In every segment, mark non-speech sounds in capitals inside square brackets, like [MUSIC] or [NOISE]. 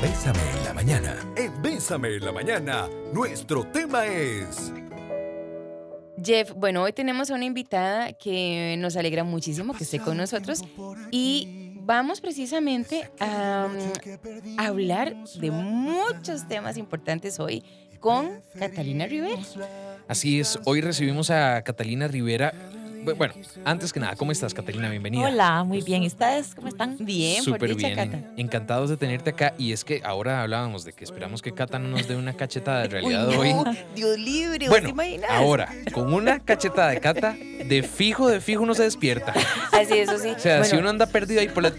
Bésame en la mañana. En Bésame en la mañana, nuestro tema es... Jeff, bueno, hoy tenemos a una invitada que nos alegra muchísimo que esté con nosotros y vamos precisamente a, hablar de muchos temas importantes hoy con Catalina Rivera. Así es, hoy recibimos a Catalina Rivera bueno, antes que nada, ¿cómo estás, Catalina? Bienvenida. Hola, muy bien. ¿Y ustedes cómo están? Bien, súper bien. Encantados de tenerte acá. Y es que ahora hablábamos de que esperamos que Cata no nos dé una cachetada de [LAUGHS] realidad hoy. Dios libre, bueno, ahora, con una cachetada de Cata, de fijo, de fijo uno se despierta. Así, eso sí. O sea, si uno anda perdido ahí por la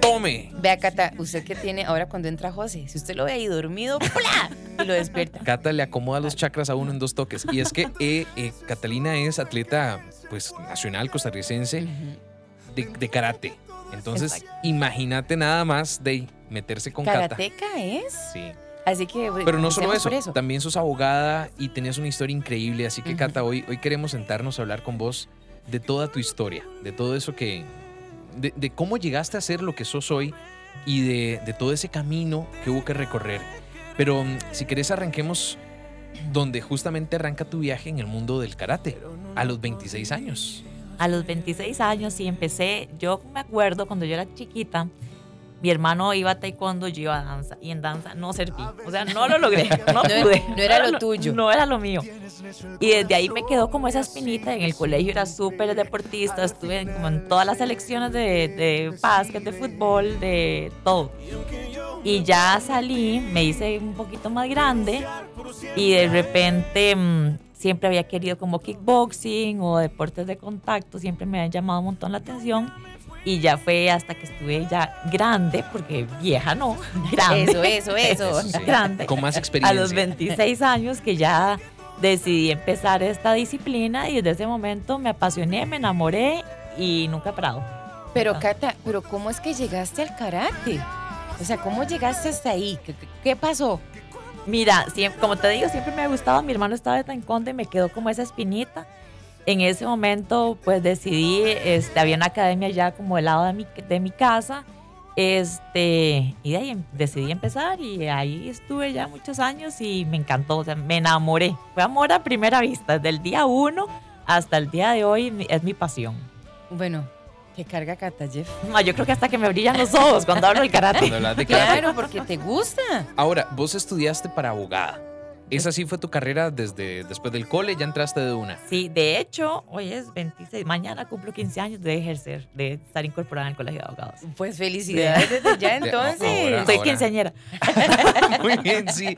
tome. Vea, Cata, usted que tiene ahora cuando entra José, si usted lo ve ahí dormido, ¡pla! y lo despierta. Cata le acomoda los chakras a uno en dos toques. Y es que eh, eh, Catalina es atleta pues nacional costarricense de, karate. Entonces, imagínate nada más de meterse con ¿Karateca es? Sí. Así que. Pero no solo eso, también sos abogada y tenías una historia increíble. Así que, Cata, hoy, hoy queremos sentarnos a hablar con vos de toda tu historia, de todo eso que. de, cómo llegaste a ser lo que sos hoy y de, de, todo ese camino que hubo que recorrer. Pero mm, si querés, arranquemos donde justamente arranca tu viaje en el mundo del karate, a los 26 años. A los 26 años sí empecé, yo me acuerdo cuando yo era chiquita, mi hermano iba a taekwondo, yo iba a danza. Y en danza no serví. O sea, no lo logré. [LAUGHS] No, pude. No era lo tuyo. No era lo mío. Y desde ahí me quedó como esa espinita. En el colegio era súper deportista. Estuve como en todas las selecciones de, de básquet, de fútbol, de todo. Y ya salí, me hice un poquito más grande. Y de repente mm, siempre había querido como kickboxing o deportes de contacto. Siempre me habían llamado un montón la atención y ya fue hasta que estuve ya grande, porque vieja no, [LAUGHS] grande. Eso, eso, eso. [LAUGHS] Grande. Con más experiencia. A los 26 años que ya decidí empezar esta disciplina y desde ese momento me apasioné, me enamoré y nunca he parado. Pero Cata, pero ¿cómo es que llegaste al karate? O sea, ¿cómo llegaste hasta ahí? ¿Qué, pasó? Mira, como te digo, siempre me ha gustado. Mi hermano estaba de Tanconde y me quedó como esa espinita en ese momento pues decidí, este, había una academia ya como al lado de mi, de mi casa, este, y de ahí em, decidí empezar y ahí estuve ya muchos años y me encantó, o sea, me enamoré. Fue amor a primera vista, desde el día uno hasta el día de hoy es mi pasión. Bueno, ¿qué carga Cata, Jeff? No, yo creo que hasta que me brillan los ojos cuando hablo del karate. Claro, porque te gusta. Ahora, vos estudiaste para abogada. ¿Esa sí fue tu carrera desde después del cole? ¿Ya entraste de una? Sí, de hecho, hoy es 26. Mañana cumplo 15 años de ejercer, de estar incorporada en el Colegio de Abogados. Pues felicidades desde ya entonces. Soy quinceañera. [LAUGHS] Muy bien, sí.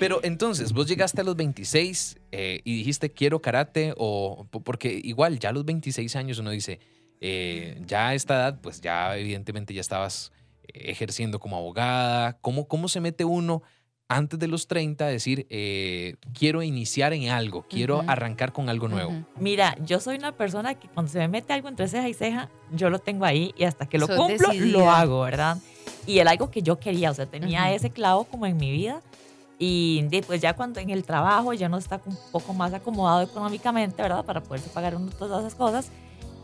Pero entonces, vos llegaste a los 26 eh, y dijiste quiero karate o porque igual ya a los 26 años uno dice, eh, ya a esta edad, pues ya evidentemente ya estabas ejerciendo como abogada. ¿Cómo, cómo se mete uno antes de los 30 decir, eh, quiero iniciar en algo, quiero arrancar con algo nuevo? Mira, yo soy una persona que cuando se me mete algo entre ceja y ceja, yo lo tengo ahí y hasta que lo cumplo, lo hago, ¿verdad? Y era algo que yo quería, o sea, tenía ese clavo como en mi vida. Y después ya cuando en el trabajo ya no está un poco más acomodado económicamente, ¿verdad? Para poderse pagar todas esas cosas.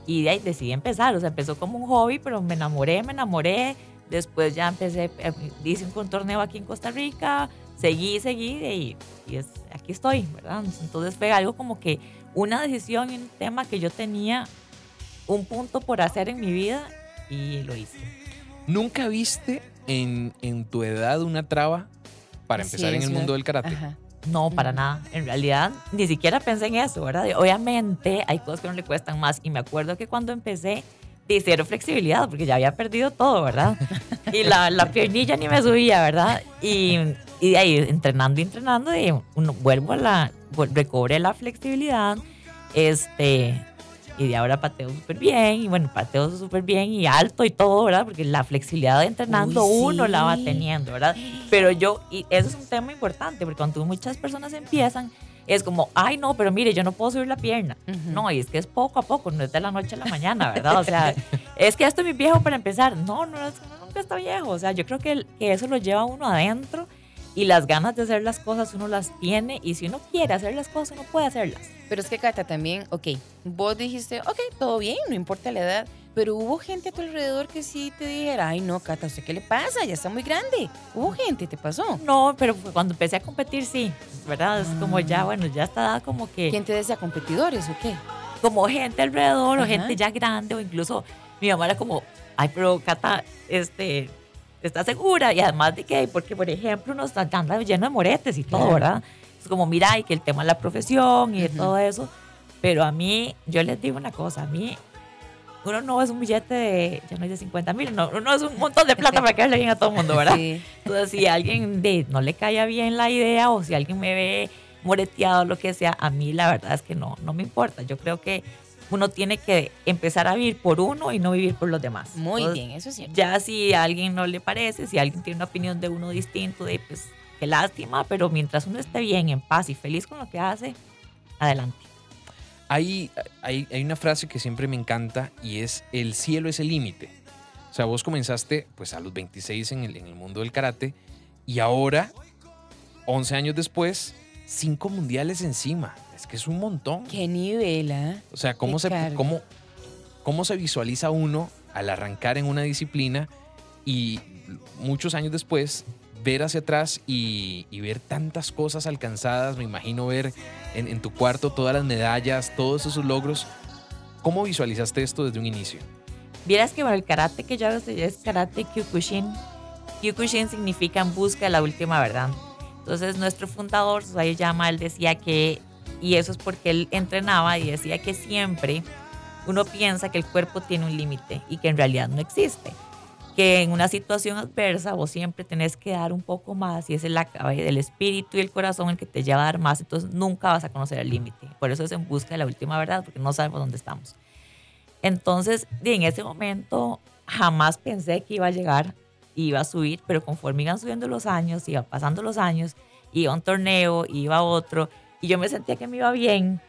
Y de ahí decidí empezar, o sea, empezó como un hobby, pero me enamoré, me enamoré Después ya empecé, eh, hice un torneo aquí en Costa Rica, seguí, seguí y, y es, aquí estoy, ¿verdad? Entonces fue algo como que una decisión y un tema que yo tenía un punto por hacer en mi vida y lo hice. ¿Nunca viste en, en tu edad una traba para empezar en el mundo del karate? No, para nada. En realidad, ni siquiera pensé en eso, ¿verdad? Obviamente hay cosas que no le cuestan más. Y me acuerdo que cuando empecé, y cero flexibilidad, porque ya había perdido todo, ¿verdad? [LAUGHS] Y la, la piernilla ni me subía, ¿verdad? Y, y de ahí, entrenando y entrenando, y uno, vuelvo a la, recobré la flexibilidad, este, y de ahora pateo súper bien, y bueno, pateo súper bien y alto y todo, ¿verdad? Porque la flexibilidad de entrenando uno la va teniendo, ¿verdad? Pero yo, y eso es un tema importante, porque cuando muchas personas empiezan, es como, ay, no, pero mire, yo no puedo subir la pierna. No, y es que es poco a poco, no es de la noche a la mañana, ¿verdad? O sea, [LAUGHS] es que esto es mi viejo para empezar. No, no, nunca está viejo. O sea, yo creo que, que eso lo lleva uno adentro y las ganas de hacer las cosas uno las tiene y si uno quiere hacer las cosas uno puede hacerlas. Pero es que Cata también, ok, vos dijiste, ok, todo bien, no importa la edad, Pero hubo gente a tu alrededor que sí te dijera, ay no, Cata, ¿usted qué le pasa? Ya está muy grande. Hubo gente, ¿te pasó? No, pero cuando empecé a competir, sí, ¿verdad? Es como ya, Ah. bueno, ya está dada como que... ¿Quién te decía competidores o qué? como gente alrededor o Ajá. gente ya grande o incluso mi mamá era como, ay, pero Cata, este, ¿estás segura? Y además de que, porque por ejemplo nos anda lleno de moretes y todo, Claro. Es como, mira, y que el tema de la profesión y de Ujú. todo eso. Pero a mí, yo les digo una cosa, a mí, uno no es un billete de, ya no es de 50 mil, no, uno es un montón de plata [LAUGHS] para quedarle bien a todo el mundo, ¿verdad? Sí. Entonces, si a alguien de, no le caía bien la idea o si alguien me ve moreteado o lo que sea, a mí la verdad es que no, no me importa. Yo creo que uno tiene que empezar a vivir por uno y no vivir por los demás. Muy Entonces, bien, eso es cierto. Ya si a alguien no le parece, si alguien tiene una opinión de uno distinto, de pues qué lástima, pero mientras uno esté bien, en paz y feliz con lo que hace, adelante. Hay, hay, hay una frase que siempre me encanta y es el cielo es el límite. O sea, vos comenzaste pues a los 26 en el, en el mundo del karate y ahora, 11 años después, cinco mundiales encima. Es que es un montón. Qué nivel, ¿ah? O sea, ¿cómo Qué se, cómo, ¿cómo se visualiza uno al arrancar en una disciplina y muchos años después ver hacia atrás y, y ver tantas cosas alcanzadas? Me imagino ver en, en tu cuarto todas las medallas, todos esos logros. ¿Cómo visualizaste esto desde un inicio? Vieras que bueno, el karate que yo hago es karate Kyokushin. Kyokushin significa en busca de la última verdad. Entonces nuestro fundador, Susayo Yama, él decía que, y eso es porque él entrenaba y decía que siempre uno piensa que el cuerpo tiene un límite y que en realidad no existe. Que en una situación adversa vos siempre tenés que dar un poco más y es el, el espíritu y el corazón el que te lleva a dar más, entonces nunca vas a conocer el límite. Por eso es en busca de la última verdad, porque no sabemos dónde estamos. Entonces, en ese momento jamás pensé que iba a llegar, iba a subir, pero conforme iban subiendo los años, iban pasando los años, iba a un torneo, iba a otro, y yo me sentía que me iba bien.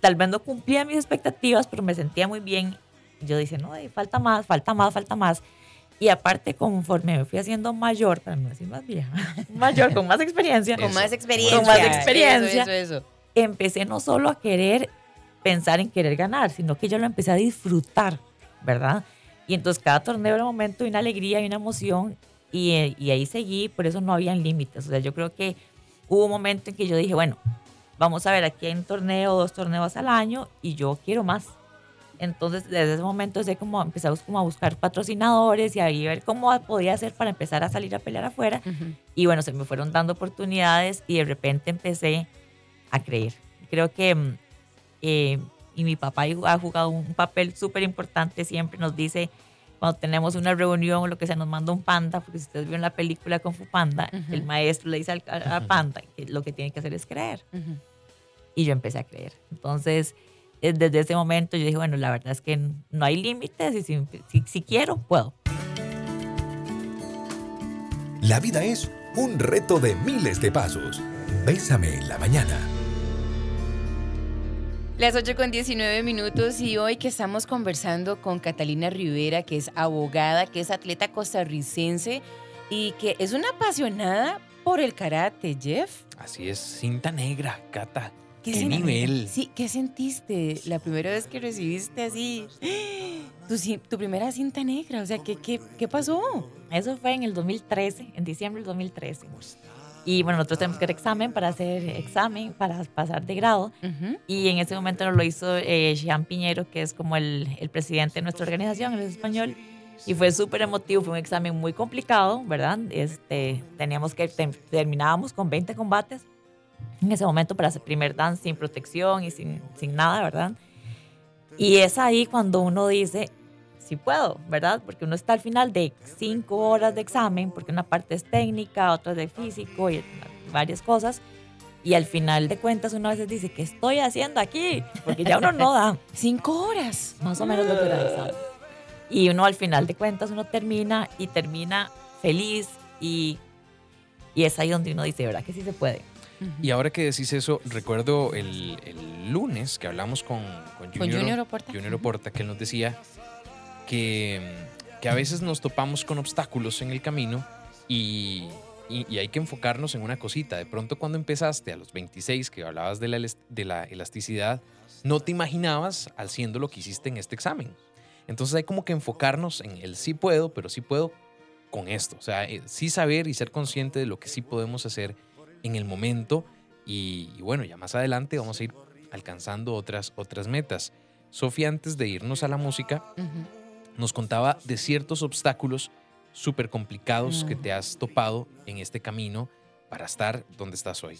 Tal vez no cumplía mis expectativas, pero me sentía muy bien. Yo dije, no, eh, falta más, falta más, falta más. Y aparte, conforme me fui haciendo mayor, para no decir más vieja, [LAUGHS] mayor, con más experiencia, Con más experiencia. Con más experiencia. Eso, eso, eso. empecé no solo a querer pensar en querer ganar, sino que yo lo empecé a disfrutar, ¿verdad? Y entonces cada torneo era un momento de una alegría y una emoción y, eh, y ahí seguí, por eso no habían límites. O sea, yo creo que hubo un momento en que yo dije, bueno, vamos a ver, aquí hay un torneo, dos torneos al año y yo quiero más. Entonces, desde ese momento sé como empezamos como a buscar patrocinadores y ahí ver cómo podía hacer para empezar a salir a pelear afuera. Ujú. Y bueno, se me fueron dando oportunidades y de repente empecé a creer. Creo que, mm, eh, y mi papá ha jugado un papel súper importante, siempre nos dice, cuando tenemos una reunión o lo que sea, nos manda un panda, porque si ustedes vieron la película Kung Fu Panda, Ujú. el maestro le dice al, al panda que lo que tiene que hacer es creer. Ujú. Y yo empecé a creer. Entonces, desde ese momento yo dije, bueno, la verdad es que no hay límites y si, si, si quiero, puedo. La vida es un reto de miles de pasos. Bésame en la mañana. Las 8 con 19 minutos y hoy que estamos conversando con Catalina Rivera, que es abogada, que es atleta costarricense y que es una apasionada por el karate, Jeff. Así es, cinta negra, Cata. ¿Qué, sen- nivel? Sí, ¿qué sentiste la primera vez que recibiste así tu, tu primera cinta negra? O sea, ¿qué, qué, qué pasó? Eso fue en el 2013, en diciembre del 2013. Y bueno, nosotros tenemos que hacer examen para hacer examen, para pasar de grado. Ujú. Y en ese momento nos lo hizo eh, Jean Piñero, que es como el, el presidente de nuestra organización, él es español. Y fue súper emotivo, fue un examen muy complicado, ¿verdad? Este, teníamos que, terminábamos con 20 combates en ese momento para hacer primer dan sin protección y sin, sin nada, ¿verdad? Y es ahí cuando uno dice, sí puedo, ¿verdad? Porque uno está al final de cinco horas de examen, porque una parte es técnica, otra es de físico y varias cosas. Y al final de cuentas uno a veces dice, ¿qué estoy haciendo aquí? Porque ya uno no da [LAUGHS] Cinco horas. más o menos lo que era el examen. Y uno al final de cuentas uno termina y termina feliz y, y es ahí donde uno dice, ¿verdad que sí se puede? Y ahora que decís eso, recuerdo el, el lunes que hablamos con, con Con Junior Oporta. Junior Oporta, que él nos decía que, que a veces nos topamos con obstáculos en el camino y, y- y hay que enfocarnos en una cosita. De pronto cuando empezaste a los 26, que hablabas de la, de la elasticidad, no te imaginabas haciendo lo que hiciste en este examen. Entonces hay como que enfocarnos en el sí puedo, pero sí puedo con esto. O sea, eh, sí saber y ser consciente de lo que sí podemos hacer en el momento. Y, y bueno, ya más adelante vamos a ir alcanzando otras, otras metas. Sofía, antes de irnos a la música, nos contaba de ciertos obstáculos súper complicados que te has topado en este camino para estar donde estás hoy.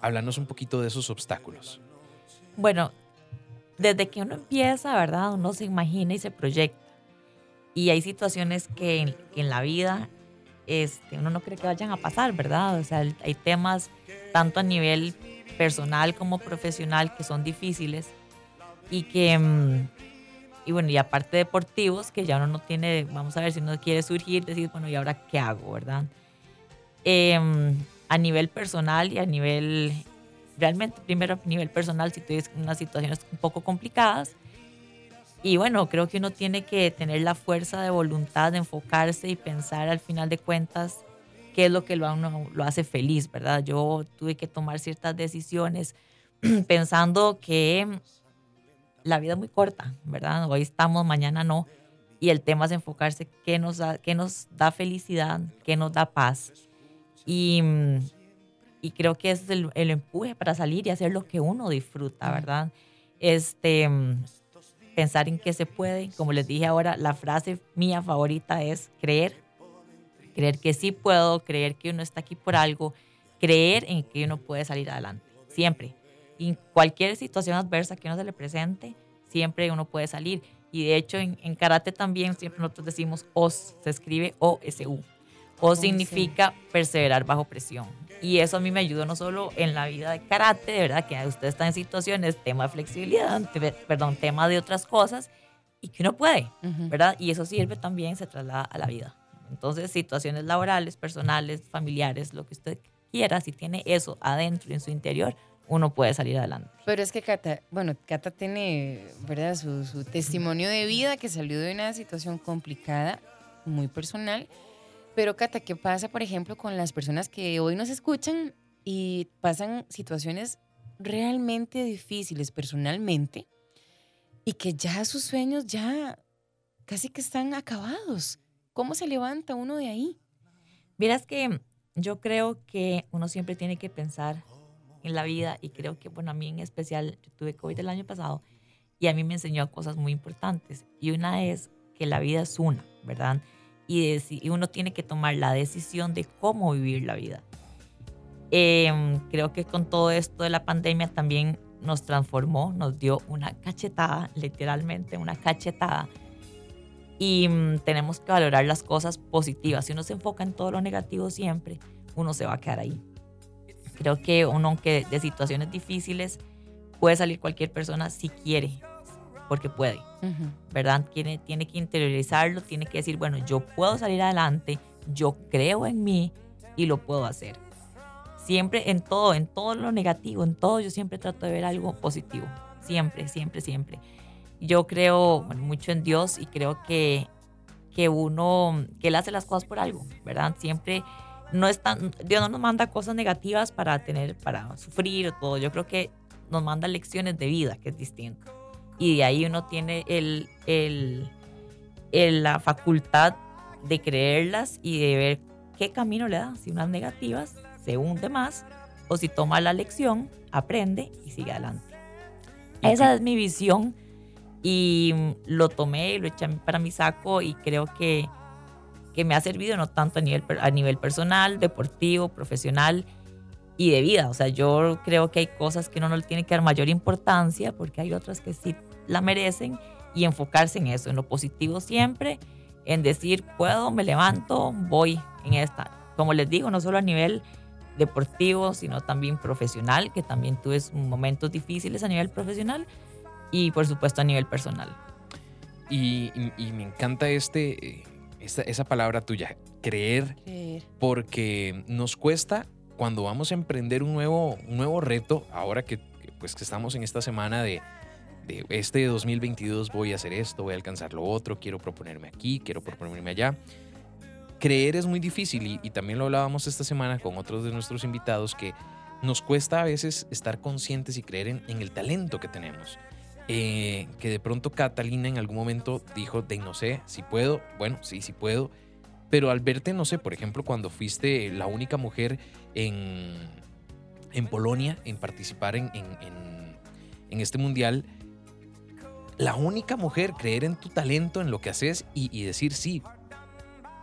Háblanos un poquito de esos obstáculos. Bueno, desde que uno empieza, ¿verdad? Uno se imagina y se proyecta. Y hay situaciones que en, que en la vida este, uno no cree que vayan a pasar, ¿verdad? O sea, hay temas tanto a nivel personal como profesional que son difíciles y que, mm, y bueno, y aparte deportivos, que ya uno no tiene, vamos a ver si uno quiere surgir, decir, bueno, ¿y ahora qué hago, verdad? Em, a nivel personal y a nivel realmente primero a nivel personal si tienes unas situaciones un poco complicadas. Y bueno, creo que uno tiene que tener la fuerza de voluntad de enfocarse y pensar al final de cuentas qué es lo que lo, uno lo hace feliz, ¿verdad? Yo tuve que tomar ciertas decisiones [CLEARS THROAT] pensando que la vida es muy corta, ¿verdad? Hoy estamos, mañana no. Y el tema es enfocarse qué nos da, qué nos da felicidad, qué nos da paz. Y, mm, y creo que ese es el, el empuje para salir y hacer lo que uno disfruta, ¿verdad? Este, mm, pensar en que se puede. Como les dije ahora, la frase mía favorita es creer. Creer que sí puedo, creer que uno está aquí por algo, creer en que uno puede salir adelante. Siempre. En cualquier situación adversa que uno se le presente, siempre uno puede salir. Y de hecho, en, en karate también siempre nosotros decimos OS, se escribe O-S-U. O significa perseverar bajo presión. Y eso a mí me ayudó no solo en la vida de karate, de verdad, que usted está en situaciones, tema de flexibilidad, perdón, tema de otras cosas, y que uno puede, Ujú. ¿verdad? Y eso sirve también, se traslada a la vida. Entonces, situaciones laborales, personales, familiares, lo que usted quiera, si tiene eso adentro, en su interior, uno puede salir adelante. Pero es que Cata, bueno, Cata tiene, ¿verdad? Su, su testimonio de vida que salió de una situación complicada, muy personal. Pero Cata, ¿qué pasa, por ejemplo, con las personas que hoy nos escuchan y pasan situaciones realmente difíciles personalmente y que ya sus sueños ya casi que están acabados? ¿Cómo se levanta uno de ahí? Miras que yo creo que uno siempre tiene que pensar en la vida y creo que, bueno, a mí en especial, yo tuve COVID el año pasado y a mí me enseñó cosas muy importantes. Y una es que la vida es una, ¿verdad? Y, y uno tiene que tomar la decisión de cómo vivir la vida. Em, creo que con todo esto de la pandemia también nos transformó, nos dio una cachetada, literalmente una cachetada. Y mm, tenemos que valorar las cosas positivas. Si uno se enfoca en todo lo negativo siempre, uno se va a quedar ahí. Creo que uno, aunque de situaciones difíciles, puede salir cualquier persona si quiere, porque puede. ¿verdad? Tiene, tiene que interiorizarlo, tiene que decir, bueno, yo puedo salir adelante, yo creo en mí y lo puedo hacer. Siempre en todo, en todo lo negativo, en todo, yo siempre trato de ver algo positivo. Siempre, siempre, siempre. Yo creo bueno, mucho en Dios y creo que, que uno, que Él hace las cosas por algo, ¿verdad? Siempre no es tan, Dios no nos manda cosas negativas para tener, para sufrir o todo. Yo creo que nos manda lecciones de vida, que es distinto y de ahí uno tiene el, el- el- la facultad de creerlas y de ver qué camino le da. Si unas negativas se hunde más o si toma la lección, aprende y sigue adelante. Esa es mi visión y mm, lo tomé y lo eché para mi saco y creo que, que me ha servido no tanto a nivel, a nivel personal, deportivo, profesional y de vida. O sea, yo creo que hay cosas que uno no le tiene que dar mayor importancia porque hay otras que sí la merecen y enfocarse en eso, en lo positivo siempre, en decir, puedo, me levanto, voy en esta. Como les digo, no solo a nivel deportivo, sino también profesional, que también tuve momentos difíciles a nivel profesional y por supuesto a nivel personal. Y, y- y me encanta este, eh, esta- esa palabra tuya, creer, Creer. porque nos cuesta cuando vamos a emprender un nuevo, un nuevo reto, ahora que, que, pues, que estamos en esta semana de, de este 2022 voy a hacer esto, voy a alcanzar lo otro, quiero proponerme aquí, quiero proponerme allá. Creer es muy difícil y, y también lo hablábamos esta semana con otros de nuestros invitados que nos cuesta a veces estar conscientes y creer en, en el talento que tenemos. eh, que de pronto Catalina en algún momento dijo, de no sé, si puedo, bueno, sí, sí puedo, pero al verte, no sé, por ejemplo, cuando fuiste la única mujer en, en Polonia en participar en, en, en, este mundial, la única mujer, creer en tu talento, en lo que haces y, y decir, sí,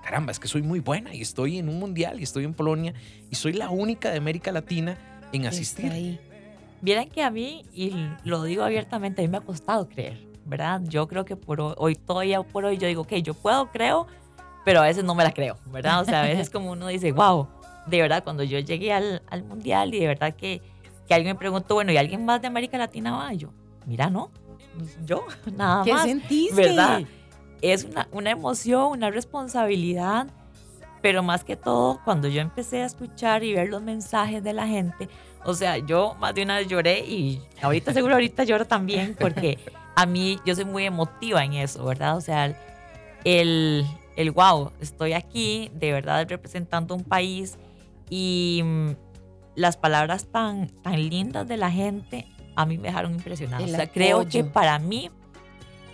caramba, es que soy muy buena y estoy en un mundial y estoy en Polonia y soy la única de América Latina en asistir. Ahí. Vieran que a mí, y lo digo abiertamente, a mí me ha costado creer, ¿verdad? Yo creo que por hoy, todavía por hoy, yo digo, ok, yo puedo, creo, pero a veces no me la creo, ¿verdad? O sea, a veces como uno dice, wow, de verdad, cuando yo llegué al, al mundial y de verdad que, que alguien me preguntó, bueno, ¿y alguien más de América Latina va? yo, mira, no, yo, [LAUGHS] nada ¿Qué más. ¿Qué sentiste? ¿Verdad? Es una, una emoción, una responsabilidad, pero más que todo, cuando yo empecé a escuchar y ver los mensajes de la gente, o sea, yo más de una vez lloré y ahorita seguro ahorita lloro también porque a mí yo soy muy emotiva en eso, ¿verdad? O sea, el, el wow, estoy aquí de verdad representando un país y mm, las palabras tan, tan lindas de la gente a mí me dejaron impresionada. El o sea, apoyo. creo que para mí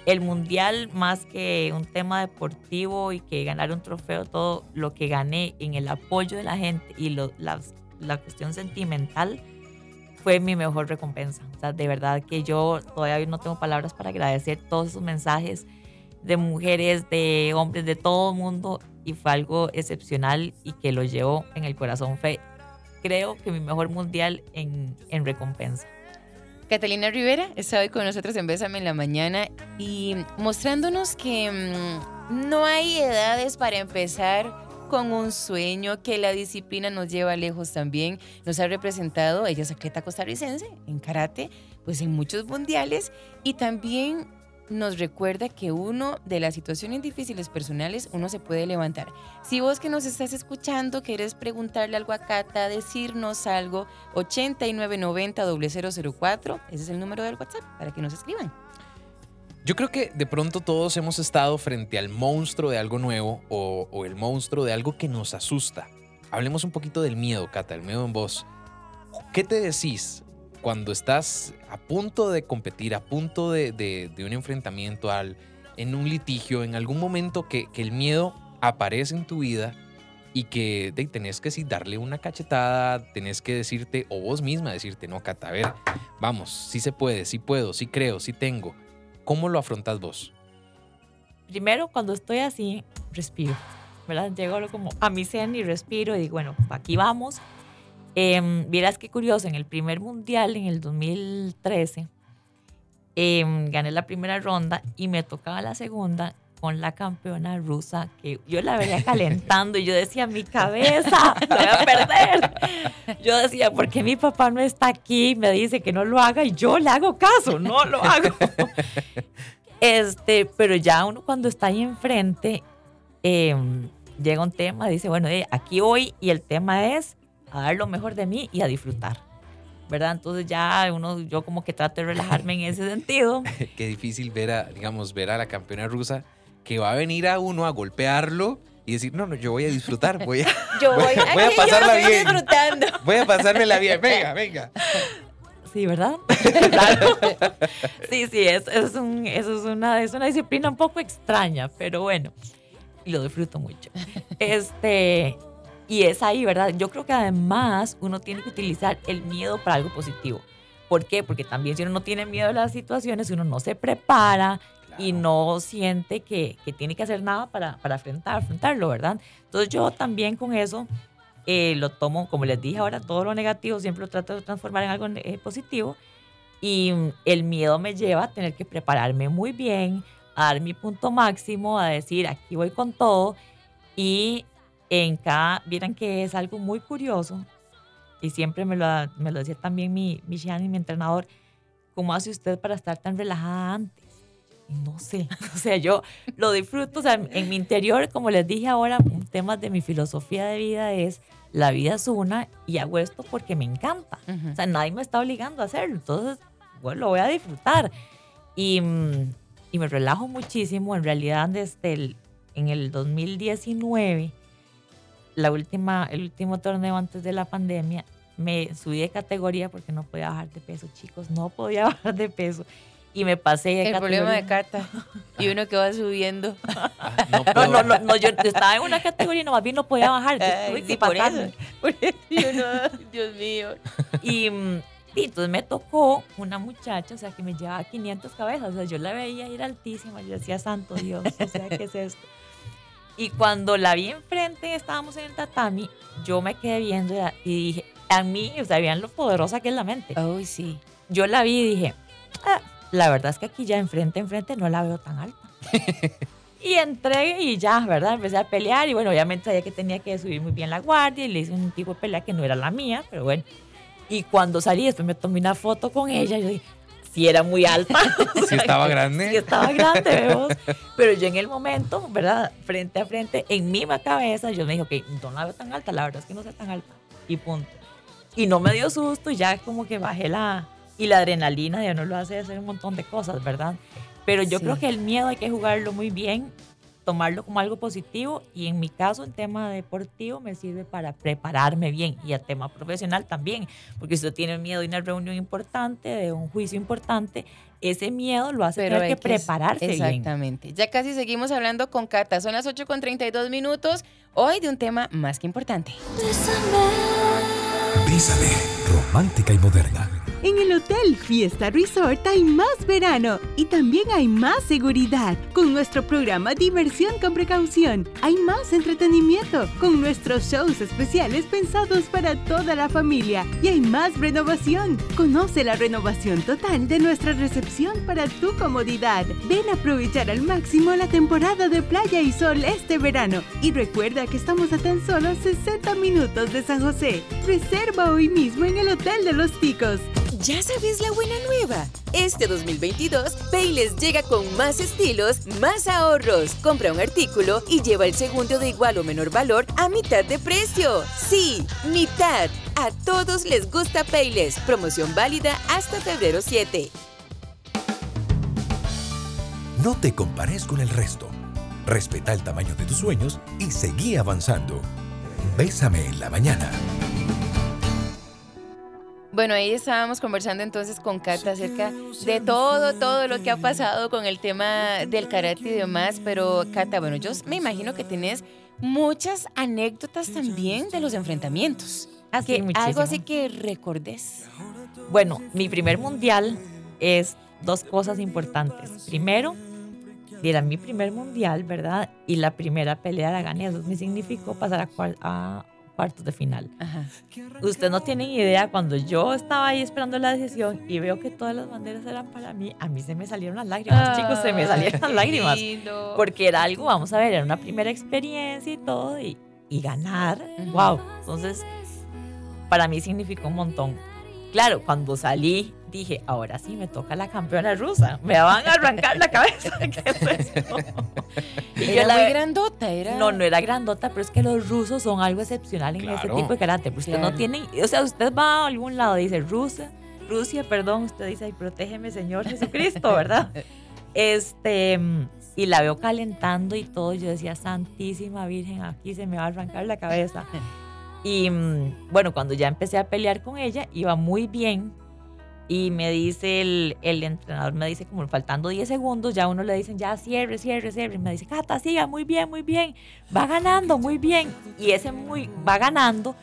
el mundial, más que un tema deportivo y que ganar un trofeo, todo lo que gané en el apoyo de la gente y lo- la cuestión sentimental fue mi mejor recompensa. O sea, de verdad que yo todavía no tengo palabras para agradecer todos esos mensajes de mujeres, de hombres, de todo el mundo y fue algo excepcional y que lo llevo en el corazón. Fue, creo que mi mejor mundial en, en recompensa. Catalina Rivera está hoy con nosotros en Bésame en la Mañana y mostrándonos que mm, no hay edades para empezar con un sueño, que la disciplina nos lleva lejos también. Nos ha representado, ella es costarricense en karate, pues en muchos mundiales y también nos recuerda que uno de las situaciones difíciles personales uno se puede levantar. Si vos que nos estás escuchando querés preguntarle algo a Cata, decirnos algo, 8990-004, ese es el número del WhatsApp para que nos escriban. Yo creo que de pronto todos hemos estado frente al monstruo de algo nuevo o, o el monstruo de algo que nos asusta. Hablemos un poquito del miedo, Cata, el miedo en vos. ¿Qué te decís cuando estás a punto de competir, a punto de, de- de un enfrentamiento, al, en un litigio, en algún momento que, que el miedo aparece en tu vida y que de, tenés que sí, darle una cachetada, tenés que decirte, o vos misma decirte, no, Cata, a ver, vamos, sí se puede, sí puedo, sí creo, sí tengo. ¿Cómo lo afrontas vos? Primero, cuando estoy así, respiro, ¿verdad? Llego como a mi zen y respiro y digo, bueno, aquí vamos. Em, vieras qué curioso, en el primer mundial, en el 2013, em, gané la primera ronda y me tocaba la segunda con la campeona rusa, que yo la veía [LAUGHS] calentando y yo decía, mi cabeza, la voy a perder. Yo decía, ¿por qué mi papá no está aquí? Me dice que no lo haga y yo le hago caso, no lo hago. Este, pero ya uno cuando está ahí enfrente, eh, llega un tema, dice, bueno, eh, aquí voy y el tema es a dar lo mejor de mí y a disfrutar. ¿Verdad? Entonces ya uno, yo como que trato de relajarme en ese sentido. [LAUGHS] Qué difícil ver a, digamos, ver a la campeona rusa que va a venir a uno a golpearlo y decir, no, no, yo voy a disfrutar, voy a, [LAUGHS] [LAUGHS] Yo voy, Voy a aquí, pasarla yo bien. disfrutando. voy a pasármela bien. Venga, venga. Sí, ¿verdad? Claro. Sí, sí, es, es, un- eso es, una, es una disciplina un poco extraña, pero bueno, y lo disfruto mucho. Este, y es ahí, ¿verdad? Yo creo que además uno tiene que utilizar el miedo para algo positivo. ¿Por qué? Porque también si uno no tiene miedo a las situaciones, uno no se prepara y no siente que, que tiene que hacer nada para, para afrontar, afrontarlo, ¿verdad? Entonces yo también con eso eh, lo tomo, como les dije ahora, todo lo negativo siempre lo trato de transformar en algo eh, positivo. Y mm, el miedo me lleva a tener que prepararme muy bien, a dar mi punto máximo, a decir, aquí voy con todo. Y en cada, vieran que es algo muy curioso, y siempre me lo, me lo decía también mi, mi Shani, mi entrenador, ¿cómo hace usted para estar tan relajada antes? No sé, [LAUGHS] o sea, yo lo disfruto, o sea, en mi interior, como les dije ahora, un tema de mi filosofía de vida es, la vida es una y hago esto porque me encanta. Ujú. O sea, nadie me está obligando a hacerlo, entonces, bueno, lo voy a disfrutar. Y, mm, y me relajo muchísimo, en realidad desde el, en el 2019, la última, el último torneo antes de la pandemia, me subí de categoría porque no podía bajar de peso, chicos, no podía [LAUGHS] bajar de peso. y me pasé de El problema de categoría. Cata. Y uno que va subiendo. Ah, no No, puedo. no, no, no, yo estaba en una categoría y no, más bien no podía [LAUGHS] bajar. entonces tuve Ay, que sí, por pasarme. eso. Por eso yo no, Dios mío. Y, y entonces me tocó una muchacha, o sea, que me llevaba 500 cabezas. O sea, yo la veía ir altísima. Yo decía, santo Dios, o sea, ¿qué es esto? Y cuando la vi enfrente, estábamos en el tatami, yo me quedé viendo y dije, a mí, o sea, vean lo poderosa que es la mente. Uy, sí. Yo la vi y dije, "Ah, la verdad es que aquí ya enfrente, enfrente no la veo tan alta. [LAUGHS] y entré y ya, ¿verdad? Empecé a pelear y bueno, obviamente sabía que tenía que subir muy bien la guardia y le hice un tipo de pelea que no era la mía, pero bueno. Y cuando salí, después me tomé una foto con ella y yo dije, sí era muy alta. O [LAUGHS] Sí sea, estaba grande. Sí estaba grande, vemos. Pero yo en el momento, ¿verdad? Frente a frente, en mi cabeza, yo me dije, ok, no la veo tan alta, la verdad es que no sea tan alta. Y punto. Y no me dio susto, y ya como que bajé la... Y la adrenalina ya no lo hace hacer un montón de cosas, ¿verdad? Pero yo Sí. creo que el miedo hay que jugarlo muy bien, tomarlo como algo positivo y en mi caso en tema deportivo me sirve para prepararme bien y a tema profesional también, porque si usted tiene miedo de una reunión importante, de un juicio importante, ese miedo lo hace Pero tener hay que prepararse bien. Exactamente. Ya casi seguimos hablando con Cata. Son las 8 con 32 minutos. Hoy de un tema más que importante. Bésame, romántica y moderna. En el Hotel Fiesta Resort hay más verano y también hay más seguridad. Con nuestro programa Diversión con Precaución hay más entretenimiento con nuestros shows especiales pensados para toda la familia y hay más renovación. Conoce la renovación total de nuestra recepción para tu comodidad. Ven a aprovechar al máximo la temporada de playa y sol este verano y recuerda que estamos a tan solo 60 minutos de San José. Reserva hoy mismo en el Hotel de los Ticos. ¿Ya sabes la buena nueva? Este 2022, Payless llega con más estilos, más ahorros. Compra un artículo y lleva el segundo de igual o menor valor a mitad de precio. Sí, mitad. A todos les gusta Payless. Promoción válida hasta febrero 7. No te compares con el resto. Respeta el tamaño de tus sueños y seguí avanzando. Bésame en la mañana. Bueno, ahí estábamos conversando entonces con Cata acerca de todo, todo lo que ha pasado con el tema del karate y demás. Pero, Cata, bueno, yo me imagino que tienes muchas anécdotas también de los enfrentamientos. Ah, sí, Que- algo así que recordes. Bueno, mi primer mundial es dos cosas importantes. Primero, era mi primer mundial, ¿verdad? Y la primera pelea la gané. Eso me significó pasar a, a cuartos de final. Ajá. Usted no tiene idea, cuando yo estaba ahí esperando la decisión y veo que todas las banderas eran para mí, a mí se me salieron las lágrimas, chicos, se me salieron las lágrimas. lindo. Porque era algo, vamos a ver, era una primera experiencia y todo, y, y ganar, wow. Entonces, para mí significó un montón. Claro, cuando salí, dije, ahora sí me toca la campeona rusa, me van a arrancar la cabeza. [LAUGHS] ¿Qué es? Y yo Era la- muy grandota, era. no, no era grandota, pero es que los rusos son algo excepcional en este Claro. tipo de karate. Pero usted Claro. no tiene, o sea, usted va a algún lado y dice Rusia, Rusia, perdón, usted dice, ay, protégeme, Señor Jesucristo, ¿verdad? [LAUGHS] Este, y la veo calentando y todo, yo decía, Santísima Virgen, aquí se me va a arrancar la cabeza. [LAUGHS] Y mm, bueno, cuando ya empecé a pelear con ella, iba muy bien. Y me dice el, el entrenador, me dice como faltando 10 segundos, ya uno le dicen, ya cierre, cierre, cierre. Y me dice, Cata, siga, muy bien, muy bien. Va ganando, muy bien. Y ese muy, va ganando,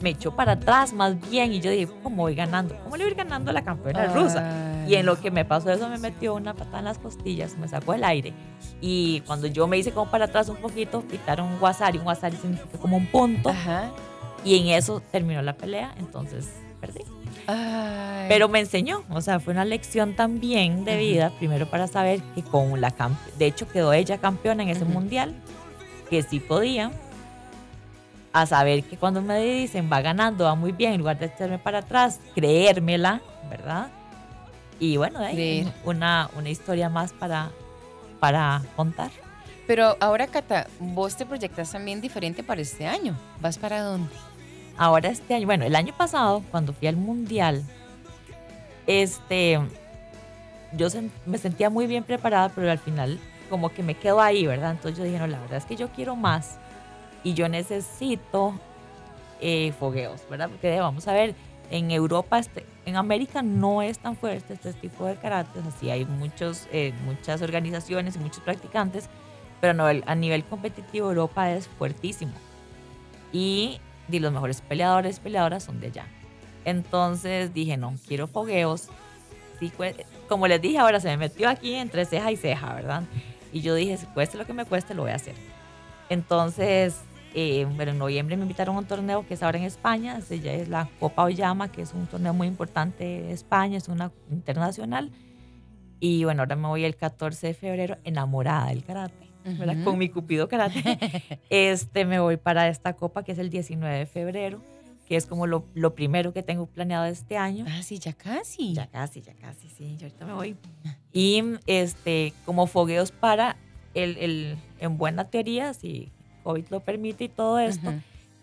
me echó para atrás más bien. Y yo dije, ¿cómo voy ganando? ¿Cómo le voy a ir ganando a la campeona rusa? Y en lo que me pasó eso me metió una patada en las costillas, me sacó el aire. Y cuando yo me hice como para atrás un poquito, quitaron un wasari, un wasari significa como un punto. Ajá. Y en eso terminó la pelea, entonces perdí. Ay. Pero me enseñó, o sea, fue una lección también de vida, primero para saber que con la de hecho quedó ella campeona en ese mundial, que sí podía, a saber que cuando me dicen va ganando, va muy bien, en lugar de echarme para atrás, creérmela, ¿verdad? Y bueno, Creer. una, una historia más para, para contar. Pero ahora, Cata, vos te proyectas también diferente para este año. ¿Vas para dónde? Ahora este año, bueno, el año pasado, cuando fui al mundial, este, yo me sentía muy bien preparada, pero al final como que me quedo ahí, ¿verdad? Entonces yo dije, no, la verdad es que yo quiero más y yo necesito eh, fogueos, ¿verdad? Porque vamos a ver, en Europa, este, en América no es tan fuerte este tipo de karate. Así hay muchos, eh, muchas organizaciones y muchos practicantes, pero no, a nivel competitivo Europa es fuertísimo. Y, y los mejores peleadores peleadoras son de allá. Entonces dije, no, quiero fogueos. Como les dije ahora, se me metió aquí entre ceja y ceja, ¿verdad? Y yo dije, si cueste lo que me cueste, lo voy a hacer. Entonces, eh, bueno, en noviembre me invitaron a un torneo que es ahora en España, ya es la Copa Oyama, que es un torneo muy importante de España, es una internacional. Y bueno, ahora me voy el 14 de febrero enamorada del karate, ¿verdad? Con mi cupido karate. [LAUGHS] este, me voy para esta copa que es el 19 de febrero, que es como lo, lo, primero que tengo planeado este año. Ah, sí, ya casi. Ya casi, ya casi, sí, yo ahorita me voy. [LAUGHS] Y este, como fogueos para el, el en buena teoría, si COVID lo permite y todo esto,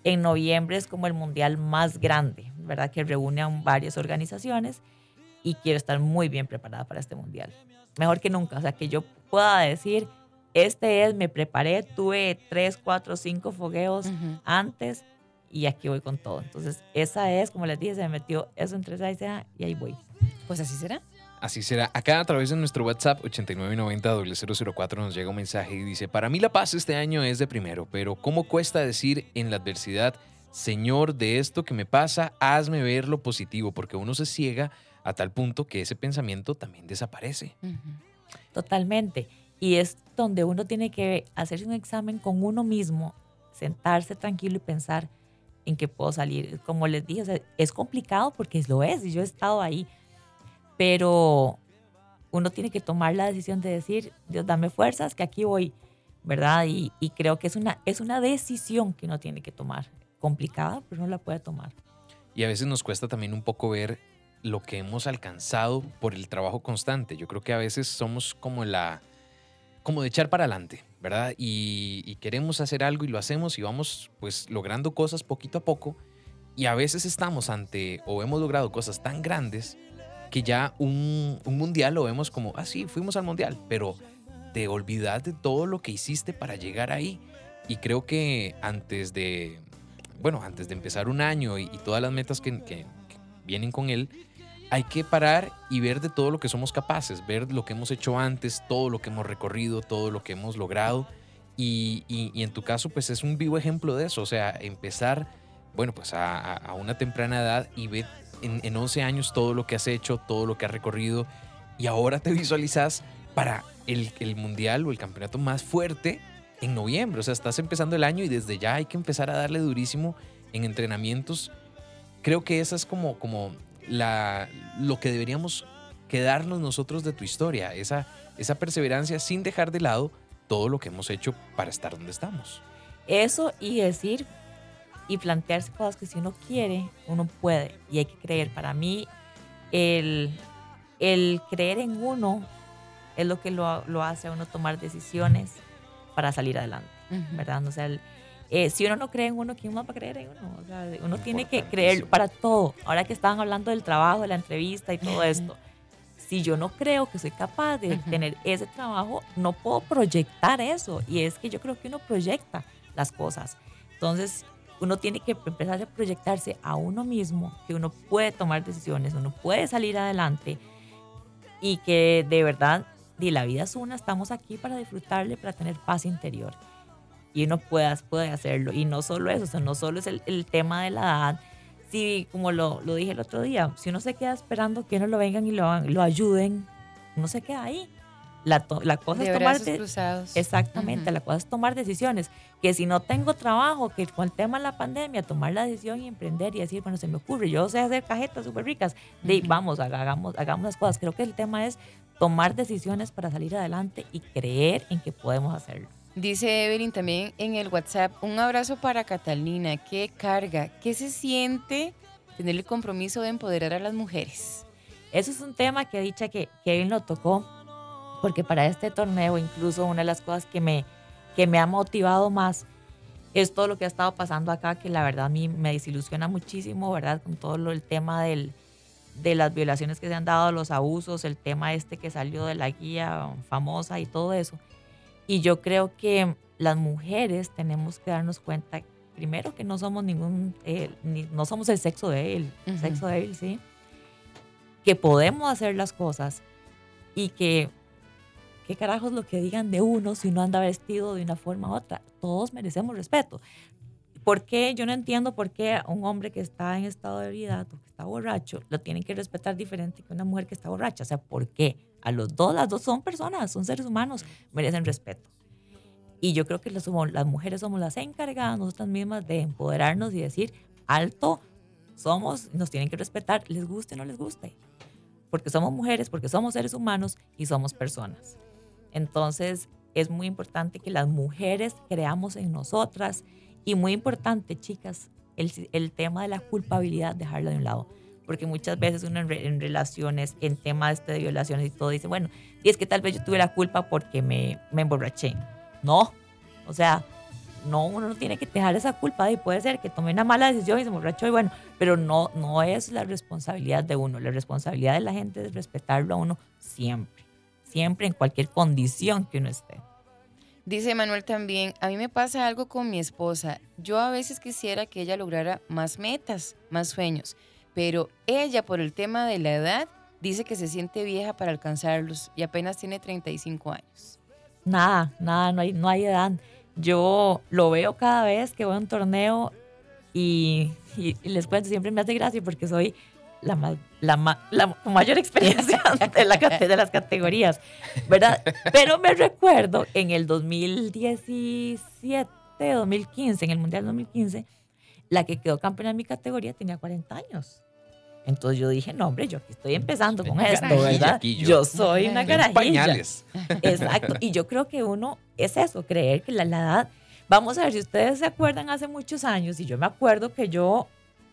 en noviembre es como el mundial más grande, ¿verdad? Que reúne a varias organizaciones y quiero estar muy bien preparada para este mundial. Mejor que nunca, o sea, que yo pueda decir, este es, me preparé, tuve tres, cuatro, cinco fogueos antes y aquí voy con todo. Entonces, esa es, como les dije, se me metió eso entre esa y ahí voy. Pues así será. Así será. Acá a través de nuestro WhatsApp 8990-004 nos llega un mensaje y dice, para mí la paz este año es de primero, pero ¿cómo cuesta decir en la adversidad, Señor, de esto que me pasa, hazme ver lo positivo? Porque uno se ciega a tal punto que ese pensamiento también desaparece. Totalmente. Y es donde uno tiene que hacerse un examen con uno mismo, sentarse tranquilo y pensar en qué puedo salir. Como les dije, es complicado porque lo es y yo he estado ahí pero uno tiene que tomar la decisión de decir, Dios, dame fuerzas, que aquí voy, ¿verdad? Y, creo que es una, es una decisión que uno tiene que tomar, complicada, pero uno la puede tomar. Y a veces nos cuesta también un poco ver lo que hemos alcanzado por el trabajo constante. Yo creo que a veces somos como la, como de echar para adelante, ¿verdad? Y, queremos hacer algo y lo hacemos y vamos pues logrando cosas poquito a poco. Y a veces estamos ante o hemos logrado cosas tan grandes que ya un, mundial lo vemos como, ah, sí, fuimos al mundial, pero te olvidas de todo lo que hiciste para llegar ahí. Y creo que antes de, bueno, antes de empezar un año y, todas las metas que, vienen con él, hay que parar y ver de todo lo que somos capaces, ver lo que hemos hecho antes, todo lo que hemos recorrido, todo lo que hemos logrado. Y, en tu caso, pues es un vivo ejemplo de eso, o sea, empezar, bueno, pues a, una temprana edad y ver en, 11 años todo lo que has hecho, todo lo que has recorrido y ahora te [LAUGHS] visualizas para el, el, mundial o el campeonato más fuerte en noviembre. O sea, estás empezando el año y desde ya hay que empezar a darle durísimo en entrenamientos. Creo que esa es como, como la, lo que deberíamos quedarnos nosotros de tu historia, esa, esa perseverancia sin dejar de lado todo lo que hemos hecho para estar donde estamos. Eso y decir, y plantearse cosas que si uno quiere, uno puede y hay que creer. Para mí, el, el creer en uno es lo que lo, lo, hace a uno tomar decisiones para salir adelante, ¿verdad? O sea, eh, si uno no cree en uno, ¿quién más va a creer en uno? O sea, uno tiene que creer para todo. Ahora que estaban hablando del trabajo, de la entrevista y todo esto, si yo no creo que soy capaz de tener ese trabajo, no puedo proyectar eso. Y es que yo creo que uno proyecta las cosas. Entonces, uno tiene que empezar a proyectarse a uno mismo, que uno puede tomar decisiones, uno puede salir adelante y que de verdad, de la vida es una, estamos aquí para disfrutarle, para tener paz interior. Y uno puede, puede hacerlo. Y no solo eso, no solo es el, tema de la edad. Si, como lo, lo, dije el otro día, si uno se queda esperando que uno lo vengan y lo, lo ayuden, uno se queda ahí. La, la cosa es tomar exactamente, la cosa es tomar decisiones. Que si no tengo trabajo, que con el tema de la pandemia, tomar la decisión y emprender y decir, bueno, se me ocurre, yo sé hacer cajetas súper ricas, de, vamos, hagamos, hagamos las cosas. Creo que el tema es tomar decisiones para salir adelante y creer en que podemos hacerlo. Dice Evelyn también en el WhatsApp, un abrazo para Catalina, qué carga, qué se siente tener el compromiso de empoderar a las mujeres. Eso es un tema que dicha que Kevin lo tocó porque para este torneo incluso una de las cosas que me, que me ha motivado más es todo lo que ha estado pasando acá, que la verdad a mí me desilusiona muchísimo, ¿verdad? Con todo lo, el tema del, de las violaciones que se han dado, los abusos, el tema este que salió de la guía famosa y todo eso. Y yo creo que las mujeres tenemos que darnos cuenta primero que no somos ningún, eh, ni- no somos el sexo débil, Ujú. sexo débil, sí. Que podemos hacer las cosas y que, qué carajos lo que digan de uno si uno anda vestido de una forma u otra. Todos merecemos respeto. ¿Por qué? Yo no entiendo por qué a un hombre que está en estado de ebriedad o que está borracho lo tienen que respetar diferente que una mujer que está borracha. O sea, ¿por qué? A los dos, las dos son personas, son seres humanos, merecen respeto. Y yo creo que somos- las mujeres somos las encargadas nosotras mismas de empoderarnos y decir, alto, somos, nos tienen que respetar, les guste o no les guste. Porque somos mujeres, porque somos seres humanos y somos personas. Entonces, es muy importante que las mujeres creamos en nosotras y muy importante, chicas, el, el tema de la culpabilidad, dejarla de un lado. Porque muchas veces uno en, re- en relaciones, en temas este de violaciones y todo, dice, bueno, y es que tal vez yo tuve la culpa porque me, me emborraché. No, o sea, no, uno no tiene que dejar esa culpa. Y puede ser que tome una mala decisión y se emborrachó y bueno, pero no, no es la responsabilidad de uno. La responsabilidad de la gente es respetarlo a uno siempre, siempre en cualquier condición que uno esté. Dice Manuel también, a mí me pasa algo con mi esposa. Yo a veces quisiera que ella lograra más metas, más sueños, pero ella por el tema de la edad dice que se siente vieja para alcanzarlos y apenas tiene 35 años. Nada, nada, no hay, no hay edad. Yo lo veo cada vez que voy a un torneo y, les cuento, siempre me hace gracia porque soy la, ma- la, ma- la mayor experiencia [LAUGHS] de, la, de las categorías, ¿verdad? Pero me recuerdo en el 2017, 2015, en el Mundial 2015, la que quedó campeona en mi categoría tenía 40 años. Entonces yo dije, no, hombre, yo aquí estoy empezando con Una esto, ¿verdad? aquí yo. yo soy una carajilla. pañales. Exacto. Y yo creo que uno es eso, creer que la, la edad. Vamos a ver si ustedes se acuerdan hace muchos años, y yo me acuerdo que yo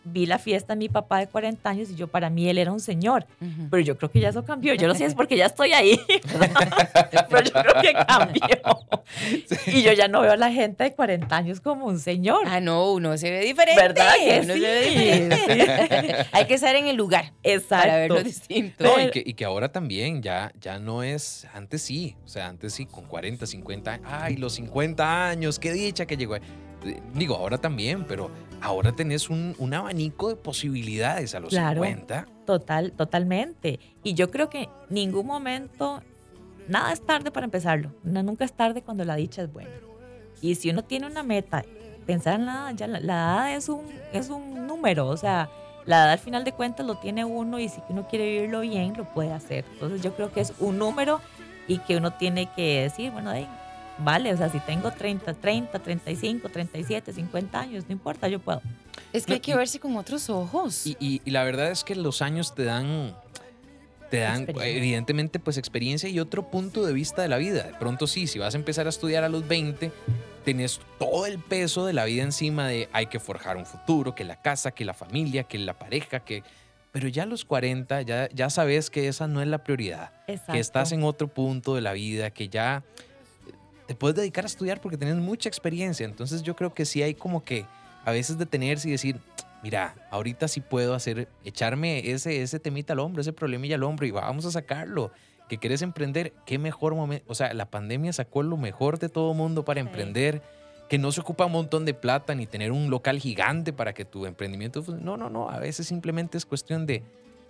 vi la fiesta de mi papá de 40 años y yo para mí él era un señor, pero yo creo que ya eso cambió. Yo no sé es [LAUGHS] porque ya estoy ahí, [LAUGHS] pero yo creo que cambió. [LAUGHS] Y yo ya no veo a la gente de 40 años como un señor. Ah, no, uno se ve diferente. ¿Verdad que Uno sí? se ve diferente. Hay que estar en el lugar Exacto. para verlo distinto. No, y que, y que ahora también ya, ya no es, antes sí, o sea, antes sí, con 40, 50 años, ay, los 50 años, qué dicha que llegó. Digo, ahora también, pero ahora tenés un, un abanico de posibilidades a los Claro. 50. Total, totalmente. Y yo creo que ningún momento, nada es tarde para empezarlo. No, nunca es tarde cuando la dicha es buena. Y si uno tiene una meta, pensar en la edad, ya la, la edad es un, es un número, o sea, la edad al final de cuentas lo tiene uno y si uno quiere vivirlo bien, lo puede hacer. Entonces yo creo que es un número y que uno tiene que decir, bueno, hey, vale, o sea, si tengo 30, 30, 35, 37, 50 años, no importa, yo puedo. Es que hay que verse con otros ojos. Y, y- y la verdad es que los años te dan, te dan evidentemente pues experiencia y otro punto de vista de la vida. De pronto sí, si vas a empezar a estudiar a los 20, tenés todo el peso de la vida encima de hay que forjar un futuro, que la casa, que la familia, que la pareja, que... Pero ya a los 40 ya, ya sabes que esa no es la prioridad, Exacto. que estás en otro punto de la vida, que ya te puedes dedicar a estudiar porque tienes mucha experiencia. Entonces yo creo que sí hay como que a veces detenerse y decir, mira, ahorita sí puedo hacer, echarme ese, ese temita al hombro, ese problemilla al hombro y vamos a sacarlo. Que quieres emprender, qué mejor momento. O sea, la pandemia sacó lo mejor de todo mundo para Sí. emprender, que no se ocupa un montón de plata ni tener un local gigante para que tu emprendimiento. No, no, no. A veces simplemente es cuestión de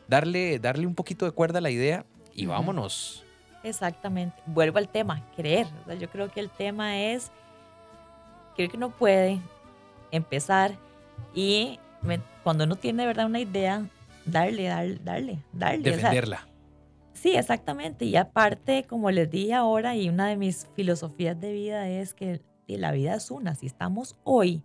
darle, darle un poquito de cuerda a la idea y vámonos. Exactamente. Vuelvo al tema, creer. O sea, yo creo que el tema es, creo que uno puede empezar y me- cuando uno tiene de verdad una idea, darle, darle, darle, darle. O sea, Defenderla. sí, exactamente. Y aparte, como les dije ahora, y una de mis filosofías de vida es que la vida es una. Si estamos hoy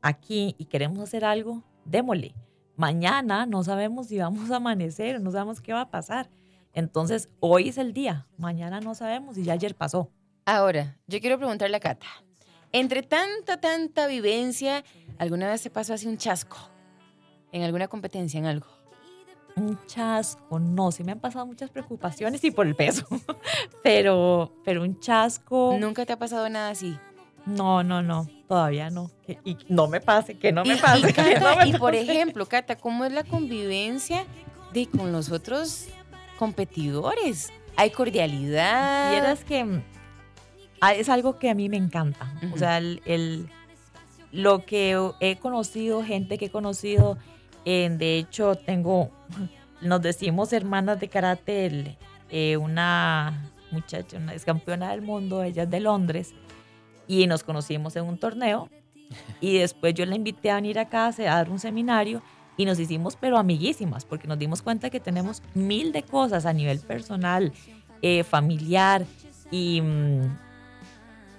aquí y queremos hacer algo, démosle. Mañana no sabemos si vamos a amanecer, no sabemos qué va a pasar. Entonces, hoy es el día, mañana no sabemos y ya ayer pasó. Ahora, yo quiero preguntarle a Cata. Entre tanta, tanta vivencia, ¿alguna vez se pasó así un chasco? ¿En alguna competencia, en algo? Un chasco, no, sí me han pasado muchas preocupaciones y por el peso, [LAUGHS] pero, pero un chasco, ¿Nunca te ha pasado nada así? no, no, no, todavía no. Que- y no me pase, que no me pase. [LAUGHS] y, Cata, no me y por pase. ejemplo, Cata, ¿cómo es la convivencia de con los otros competidores? ¿Hay cordialidad? Vieras que mm, ah, es algo que a mí me encanta. O sea, el, el- lo que he conocido, gente que he conocido, eh, de hecho tengo, [LAUGHS] nos decimos hermanas de karate, el- eh, una muchacha, una es campeona del mundo, ella es de Londres, y nos conocimos en un torneo, y después yo la invité a venir acá a dar un seminario, y nos hicimos pero amiguísimas, porque nos dimos cuenta que tenemos mil de cosas a nivel personal, eh, familiar y, mm,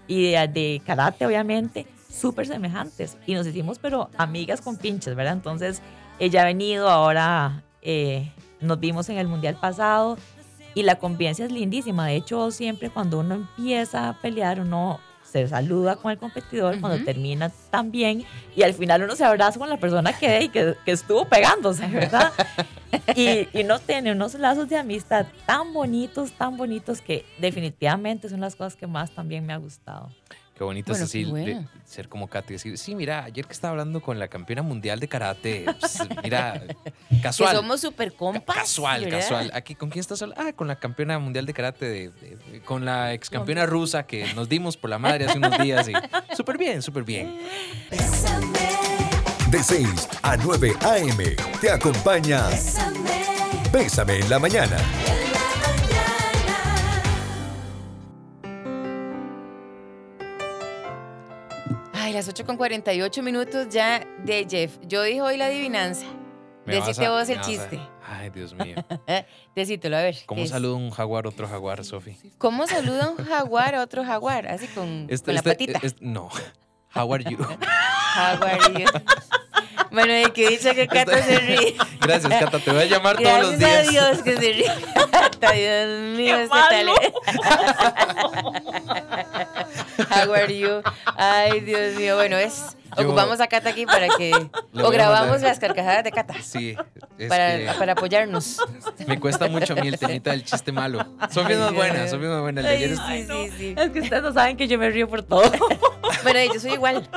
y de, karate, obviamente, súper semejantes. Y nos hicimos, pero amigas con pinches, ¿verdad? Entonces, ella ha venido, ahora eh, nos vimos en el mundial pasado y la convivencia es lindísima. De hecho, siempre cuando uno empieza a pelear, uno se saluda con el competidor, cuando termina también, y al final uno se abraza con la persona que, que, que estuvo pegándose, ¿verdad? [LAUGHS] y, y uno tiene unos lazos de amistad tan bonitos, tan bonitos, que definitivamente son las cosas que más también me ha gustado. Qué bonito Bueno, es así, de- ser como Katy y decir, sí, mira, ayer que estaba hablando con la campeona mundial de karate, pues, mira, [LAUGHS] casual. Que somos super Ca- compas. Casual, ¿verdad? casual. Aquí, ¿con quién estás hablando? Ah, con la campeona mundial de karate, de, de- de- con la ex campeona rusa que nos dimos por la madre hace unos días. Súper [LAUGHS] bien, súper bien. De 6 a 9 a.m. te acompaña Bésame en la mañana. Las 8 con 48 minutos ya de Jeff. Yo dije hoy la adivinanza. Me Decite a- vos el chiste. Ay, Dios mío. [LAUGHS] Decítelo, a ver. ¿Cómo saluda un jaguar a otro jaguar, Sofi? ¿Cómo saluda un jaguar a otro jaguar? Así con, Este- con la este- patita. no. How are you? Jaguar. y yo- Bueno, de que dice que Cata Este- se ríe. [LAUGHS] Gracias, Cata. Te voy a llamar todos los Gracias días. a Dios que se ríe. [LAUGHS] Cata, Dios mío, ¡Qué este tal. [LAUGHS] How are you? Ay, Dios mío. Bueno, es. Yo- Ocupamos a Cata aquí para que. [LAUGHS] O grabamos las carcajadas de Cata. Sí, es [LAUGHS] Para, que para apoyarnos. me cuesta mucho a mí el temita del chiste malo. Sofi Ay, no es Dios buena, mío. Sofi no es buena. El de ayer es- Ay, sí, sí, sí. Es que ustedes no saben que yo me río por todo. Bueno, yo soy igual.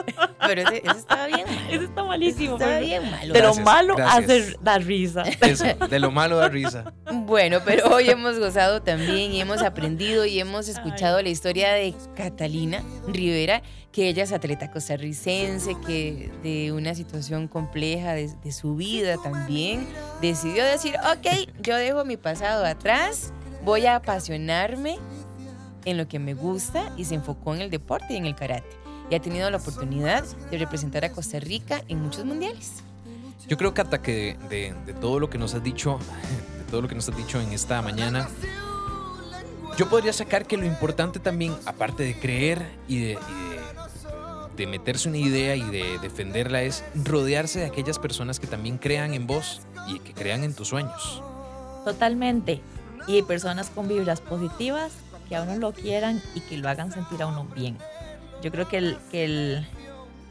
Pero ese, ese estaba bien. malo. Eso está malísimo. Estaba pero- bien malo. De lo Gracias, malo gracias. hace dar risa. Eso, de lo malo da risa. Bueno, pero hoy hemos gozado también y hemos aprendido y hemos escuchado la historia de Catalina Rivera, que ella es atleta costarricense, que de una situación compleja de, de su vida también decidió decir, ok, yo dejo mi pasado atrás, voy a apasionarme en lo que me gusta y se enfocó en el deporte y en el karate. Y ha tenido la oportunidad de representar a Costa Rica en muchos mundiales. Yo creo, que de, de todo lo que nos has dicho, de todo lo que nos has dicho en esta mañana, yo podría sacar que lo importante también, aparte de creer y de, y de- de meterse una idea y de defenderla, es rodearse de aquellas personas que también crean en vos y que crean en tus sueños. Totalmente. Y hay personas con vibras positivas que a uno lo quieran y que lo hagan sentir a uno bien. Yo creo que el, que el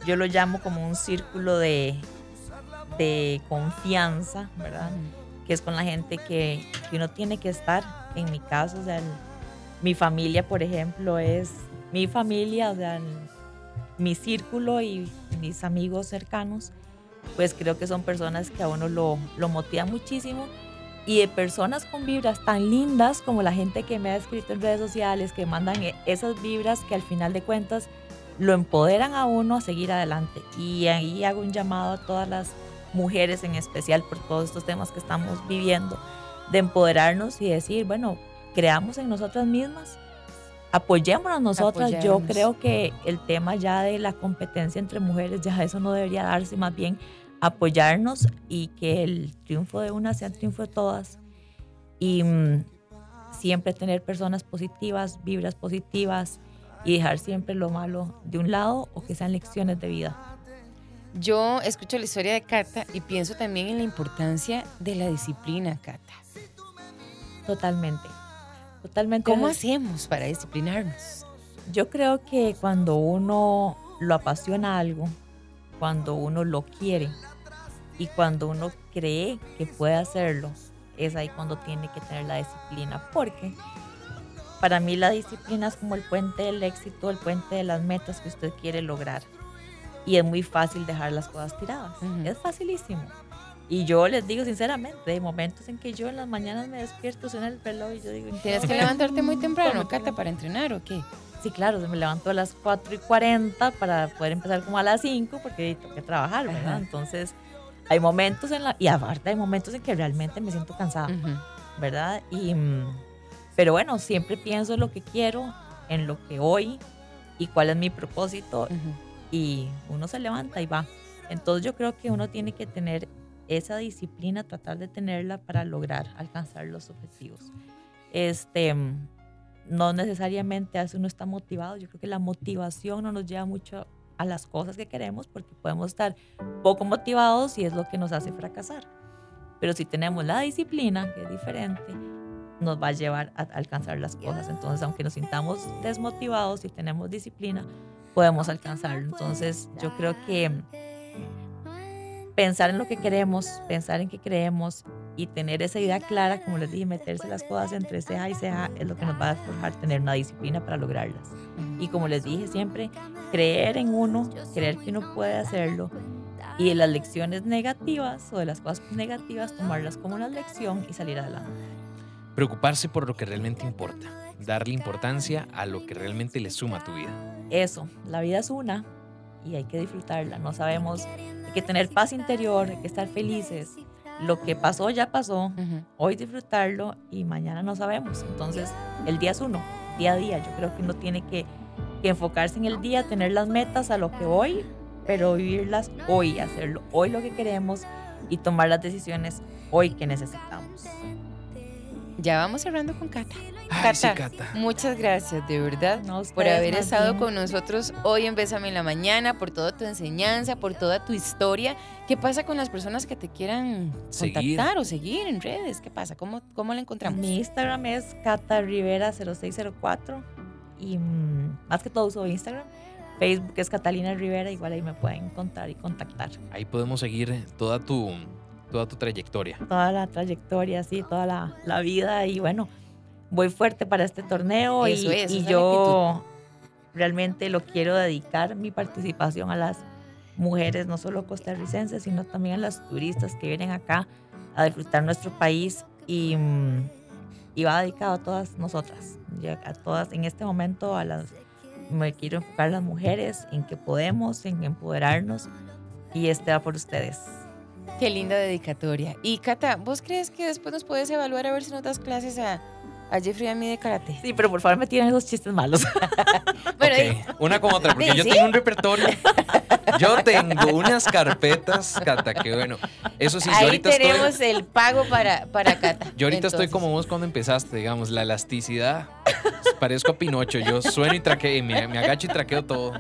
yo lo llamo como un círculo de, de confianza, ¿verdad? Que es con la gente que, que uno tiene que estar. En mi caso, o sea, el- mi familia, por ejemplo, es mi familia, mi círculo y mis amigos cercanos, pues creo que son personas que a uno lo, lo motivan muchísimo y de personas con vibras tan lindas como la gente que me ha escrito en redes sociales, que mandan e- esas vibras que al final de cuentas lo empoderan a uno a seguir adelante. Y ahí hago un llamado a todas las mujeres en especial por todos estos temas que estamos viviendo, de empoderarnos y decir, bueno, creamos en nosotras mismas, apoyémonos nosotras. Yo creo que el tema ya de la competencia entre mujeres, ya eso no debería darse, más bien apoyarnos y que el triunfo de una sea el triunfo de todas. Y mm, siempre tener personas positivas, vibras positivas y dejar siempre lo malo de un lado o que sean lecciones de vida. Yo escucho la historia de Cata y pienso también en la importancia de la disciplina, Cata. Totalmente. Totalmente. ¿Cómo hacemos para disciplinarnos? Yo creo que cuando uno lo apasiona algo, cuando uno lo quiere y cuando uno cree que puede hacerlo, es ahí cuando tiene que tener la disciplina. Porque para mí la disciplina es como el puente del éxito, el puente de las metas que usted quiere lograr. Y es muy fácil dejar las cosas tiradas. Es facilísimo. Y yo les digo sinceramente, hay momentos en que yo en las mañanas me despierto, suena el reloj y yo digo... ¿en qué ¿Tienes que levantarte muy temprano, ¿Cómo Cata, para entrenar o qué? Sí, claro, me levanto a las 4 y 40 para poder empezar como a las 5 porque tengo que trabajar, ¿verdad? Ajá. Entonces, hay momentos en la... Y aparte hay momentos en que realmente me siento cansada. ¿verdad? Y, mm, pero bueno, siempre pienso en lo que quiero, en lo que hoy y cuál es mi propósito Ujú. y uno se levanta y va. Entonces yo creo que uno tiene que tener esa disciplina, tratar de tenerla para lograr alcanzar los objetivos. Este, no necesariamente a eso uno está motivado. Yo creo que la motivación no nos lleva mucho a las cosas que queremos porque podemos estar poco motivados y es lo que nos hace fracasar. Pero si tenemos la disciplina, que es diferente, nos va a llevar a alcanzar las cosas. Entonces, aunque nos sintamos desmotivados, si tenemos disciplina, podemos alcanzarlo. Entonces, yo creo que pensar en lo que queremos, pensar en qué creemos y tener esa idea clara, como les dije, meterse las cosas entre ceja y ceja es lo que nos va a forjar tener una disciplina para lograrlas. Y como les dije siempre, creer en uno, creer que uno puede hacerlo y de las lecciones negativas o de las cosas negativas, tomarlas como una lección y salir adelante. Preocuparse por lo que realmente importa. Darle importancia a lo que realmente le suma a tu vida. Eso, la vida es una y hay que disfrutarla. No sabemos, que tener paz interior, hay que estar felices. Lo que pasó ya pasó, hoy disfrutarlo y mañana no sabemos. Entonces, el día es uno, día a día. Yo creo que uno tiene que, que enfocarse en el día, tener las metas a lo que hoy, pero vivirlas hoy, hacerlo hoy lo que queremos y tomar las decisiones hoy que necesitamos. Ya vamos cerrando con Cata. Ay, sí, Cata. muchas gracias, de verdad, No, por haber estado bien. con nosotros hoy en Bésame en la Mañana, por toda tu enseñanza, por toda tu historia. ¿Qué pasa con las personas que te quieran Seguir. contactar o seguir en redes? ¿Qué pasa? ¿Cómo, cómo la encontramos? Mi Instagram es Cata Rivera 0604 y mm, más que todo uso Instagram. Facebook es Catalina Rivera, igual ahí me pueden encontrar y contactar. Ahí podemos seguir toda tu, toda tu trayectoria. Toda la trayectoria, sí, toda la, la vida y bueno, voy fuerte para este torneo Eso y, es, y yo realmente lo quiero dedicar mi participación a las mujeres, no solo costarricenses, sino también a las turistas que vienen acá a disfrutar nuestro país y, y va dedicado a todas nosotras, a todas en este momento a las me quiero enfocar en las mujeres, en que podemos, en empoderarnos y este va por ustedes. Qué linda dedicatoria. Y Cata, ¿vos crees que después nos puedes evaluar a ver si nos das clases a, a Jeffrey y a mí de karate? Sí, pero por favor me tiren esos chistes malos. [LAUGHS] Bueno, Ok, Una con otra, porque Sí, yo tengo un repertorio. Yo tengo unas carpetas, Cata, que bueno. Eso sí, yo ahí ahorita tenemos estoy. el pago para, para Cata. Yo ahorita estoy como vos cuando empezaste, digamos, la elasticidad. Parezco a Pinocho. Yo sueno y traqueo, y me, me agacho y traqueo todo.